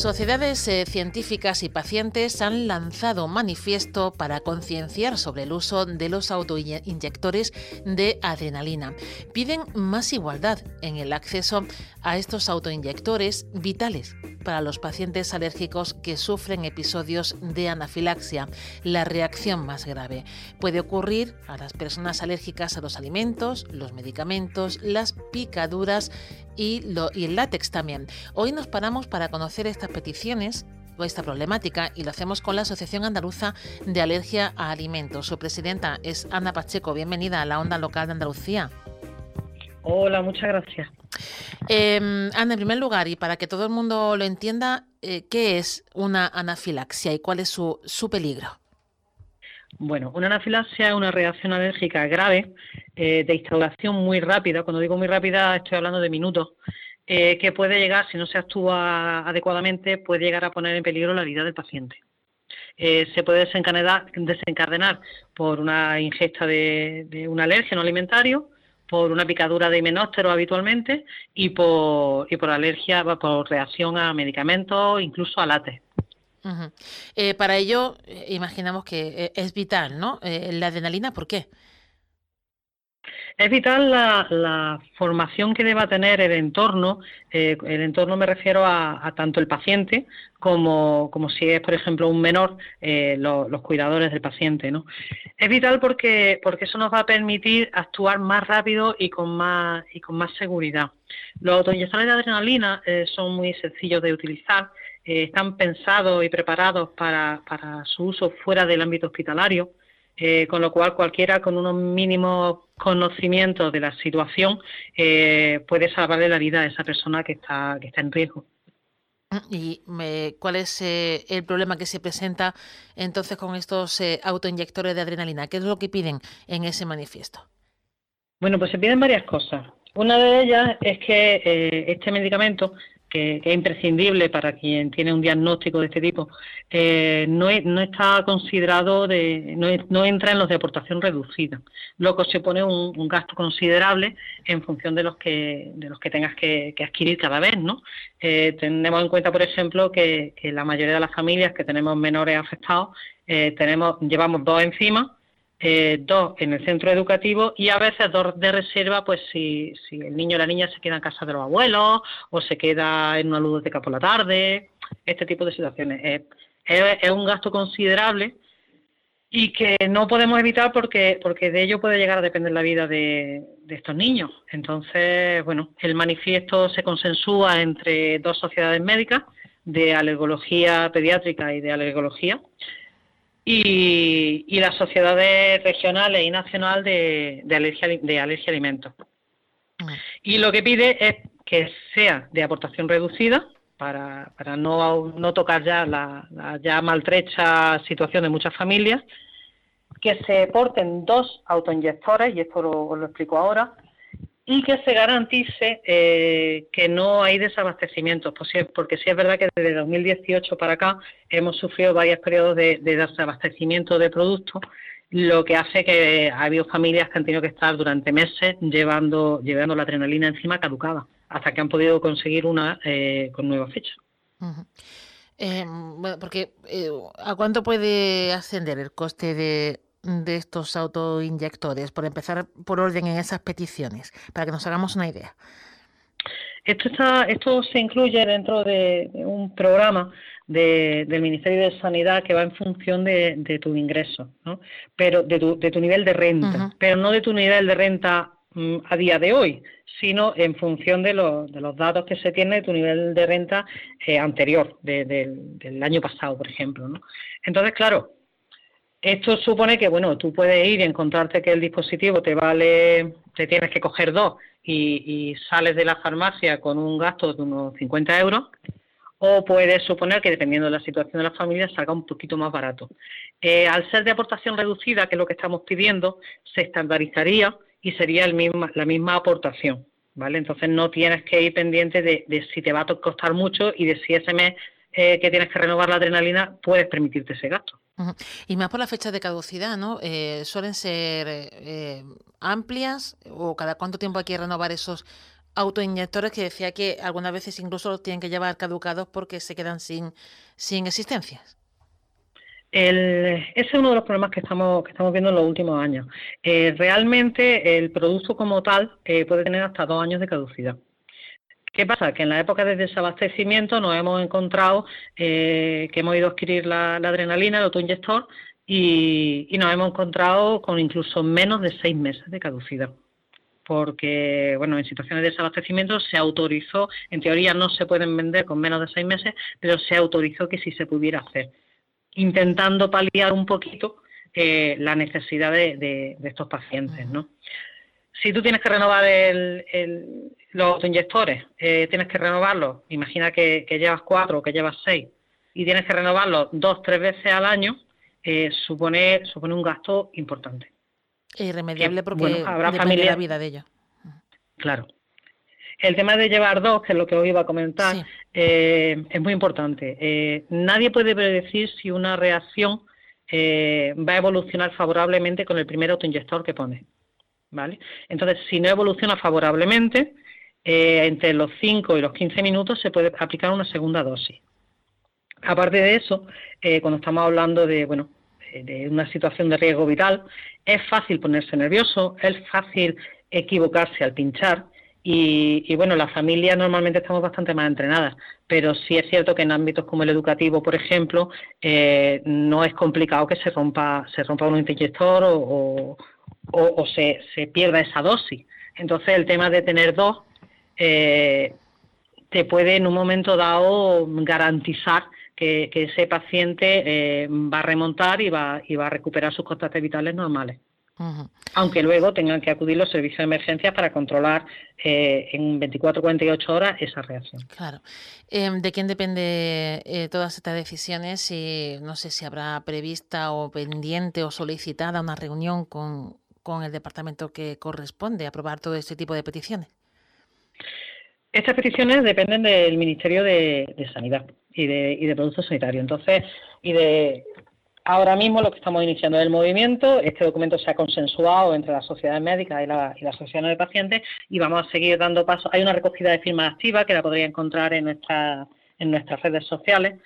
Sociedades eh, científicas y pacientes han lanzado un manifiesto para concienciar sobre el uso de los autoinyectores de adrenalina. Piden más igualdad en el acceso a estos autoinyectores vitales para los pacientes alérgicos que sufren episodios de anafilaxia, la reacción más grave. Puede ocurrir a las personas alérgicas a los alimentos, los medicamentos, las picaduras y, el látex también. Hoy nos paramos para conocer estas peticiones esta problemática y lo hacemos con la Asociación Andaluza de Alergia a Alimentos. Su presidenta es Ana Pacheco. Bienvenida a la Onda Local de Andalucía. Hola, muchas gracias. Eh, Ana, en primer lugar, y para que todo el mundo lo entienda, eh, ¿qué es una anafilaxia y cuál es su, su peligro? Bueno, una anafilaxia es una reacción alérgica grave eh, de instauración muy rápida. Cuando digo muy rápida, estoy hablando de minutos. Eh, que puede llegar, si no se actúa adecuadamente, puede llegar a poner en peligro la vida del paciente. se puede desencadenar, desencadenar, por una ingesta de, de un alérgeno alimentario, por una picadura de himenóptero habitualmente y por, y por alergia, por reacción a medicamentos, incluso a látex. Eh, para ello, eh, imaginamos que eh, es vital, ¿no? la adrenalina, ¿por qué? Es vital la, formación que deba tener el entorno. Eh, el entorno me refiero a, tanto el paciente como, como, si es, por ejemplo, un menor, eh, los cuidadores del paciente. ¿no? Es vital porque, porque eso nos va a permitir actuar más rápido y con más, y con más seguridad. Los autoinyectores de adrenalina eh, son muy sencillos de utilizar. están pensados y preparados para, para su uso fuera del ámbito hospitalario. Eh, con lo cual cualquiera con unos mínimos conocimientos de la situación eh, puede salvarle la vida a esa persona que está, que está en riesgo. ¿Y cuál es eh, el problema que se presenta entonces con estos autoinyectores de adrenalina? ¿Qué es lo que piden en ese manifiesto? Bueno, pues se piden varias cosas. Una de ellas es que este medicamento que, es imprescindible para quien tiene un diagnóstico de este tipo, eh, no, no, está considerado, de, no, entra en los de aportación reducida, lo que supone un, un, gasto considerable en función de los que, de los que tengas que, adquirir cada vez. ¿no? Eh, tenemos en cuenta, por ejemplo, que, la mayoría de las familias que tenemos menores afectados, eh, tenemos, llevamos dos encima, eh, dos en el centro educativo y a veces dos de reserva, pues si, si el niño o la niña se queda en casa de los abuelos o se queda en una ludoteca por la tarde, este tipo de situaciones. es, es, un gasto considerable y que no podemos evitar porque, porque de ello puede llegar a depender la vida de, de estos niños. Entonces, bueno, el manifiesto se consensúa entre dos sociedades médicas de alergología pediátrica y de alergología y, las sociedades regionales y nacionales de, alergia, de alergia alimentos. Y lo que pide es que sea de aportación reducida para, para no, no tocar ya la, ya maltrecha situación de muchas familias, que se porten dos autoinyectores, y esto lo explico ahora, y que se garantice eh, que no hay desabastecimientos, porque sí es verdad que desde 2018 para acá hemos sufrido varios periodos de, desabastecimiento de productos, lo que hace que ha habido familias que han tenido que estar durante meses llevando, llevando la adrenalina encima caducada, hasta que han podido conseguir una eh, con nueva fecha. Eh, bueno, porque ¿a cuánto puede ascender el coste de de estos autoinyectores? Por empezar por orden en esas peticiones, para que nos hagamos una idea. Esto, está, esto se incluye dentro de, un programa del Ministerio de Sanidad que va en función de, tu ingreso, ¿no? pero de tu, de tu nivel de renta, pero no de tu nivel de renta mm, a día de hoy, sino en función de, de, los datos que se tiene de tu nivel de renta eh, anterior, del año pasado, por ejemplo. ¿no? Entonces, claro, esto supone que, bueno, tú puedes ir y encontrarte que el dispositivo te vale, te tienes que coger dos y, sales de la farmacia con un gasto de unos 50 euros, o puede suponer que dependiendo de la situación de la familia salga un poquito más barato. Eh, al ser de aportación reducida, que es lo que estamos pidiendo, se estandarizaría y sería el la misma aportación. ¿vale? Entonces no tienes que ir pendiente de, si te va a costar mucho y de si ese mes eh, que tienes que renovar la adrenalina puedes permitirte ese gasto. Y más por la fecha de caducidad, ¿no? Eh, ¿Suelen ser eh, amplias o cada cuánto tiempo hay que renovar esos autoinyectores que decía que algunas veces incluso los tienen que llevar caducados porque se quedan sin, sin existencias? ese es uno de los problemas que estamos, que estamos viendo en los últimos años. Eh, realmente el producto como tal eh, puede tener hasta dos años de caducidad. ¿Qué pasa? Que en la época de desabastecimiento nos hemos encontrado eh, que hemos ido a adquirir la, adrenalina, el autoinyector, y, y, nos hemos encontrado con incluso menos de seis meses de caducidad. Porque, bueno, en situaciones de desabastecimiento se autorizó, en teoría no se pueden vender con menos de seis meses, pero se autorizó que sí se pudiera hacer intentando paliar un poquito eh, la necesidad de, estos pacientes, ¿no? Si tú tienes que renovar los autoinyectores, eh, tienes que renovarlos, imagina que, llevas cuatro o que llevas seis, y tienes que renovarlos dos, tres veces al año, eh, supone, supone un gasto importante. Irremediable porque habrá depende la vida de ellos. Claro. El tema de llevar dos, que es lo que os iba a comentar, eh, es muy importante. Eh, nadie puede predecir si una reacción eh, va a evolucionar favorablemente con el primer autoinyector que pone. ¿Vale? Entonces, si no evoluciona favorablemente, entre los 5 y los 15 minutos se puede aplicar una segunda dosis. Aparte de eso, cuando estamos hablando de, bueno, de una situación de riesgo vital, es fácil ponerse nervioso, es fácil equivocarse al pinchar y, bueno, las familias normalmente estamos bastante más entrenadas, pero sí es cierto que en ámbitos como el educativo, por ejemplo, eh, no es complicado que se rompa, se rompa un inyector o, o, se, se, pierda esa dosis. Entonces, el tema de tener dos eh, te puede en un momento dado garantizar que, ese paciente eh, va a remontar y va, y va a recuperar sus constantes vitales normales aunque luego tengan que acudir los servicios de emergencia para controlar eh, en 24 48 horas esa reacción. Claro. Em, ¿De quién depende eh, todas estas decisiones? no sé si habrá prevista o pendiente o solicitada una reunión con, el departamento que corresponde aprobar todo este tipo de peticiones. Estas peticiones dependen del Ministerio de, Sanidad y de, y de Productos Sanitarios. Entonces, y de Ahora mismo lo que estamos iniciando es el movimiento, este documento se ha consensuado entre las sociedades médicas y, la, y las asociaciones de pacientes y vamos a seguir dando pasos. Hay una recogida de firmas activa que la podría encontrar en, nuestra, en nuestras redes sociales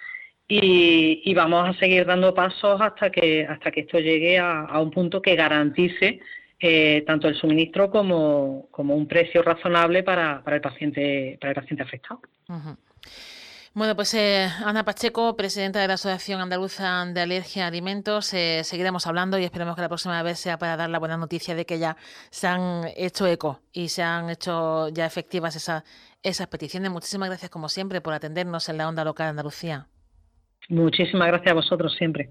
y, vamos a seguir dando pasos hasta que, hasta que esto llegue a, un punto que garantice eh, tanto el suministro como, como, un precio razonable para, para, el, paciente, para el paciente afectado. Bueno, pues eh, Ana Pacheco, presidenta de la Asociación Andaluza de Alergia a Alimentos, eh, seguiremos hablando y esperemos que la próxima vez sea para dar la buena noticia de que ya se han hecho eco y se han hecho ya efectivas esas, esas peticiones. Muchísimas gracias, como siempre, por atendernos en la onda local de Andalucía. Muchísimas gracias a vosotros siempre.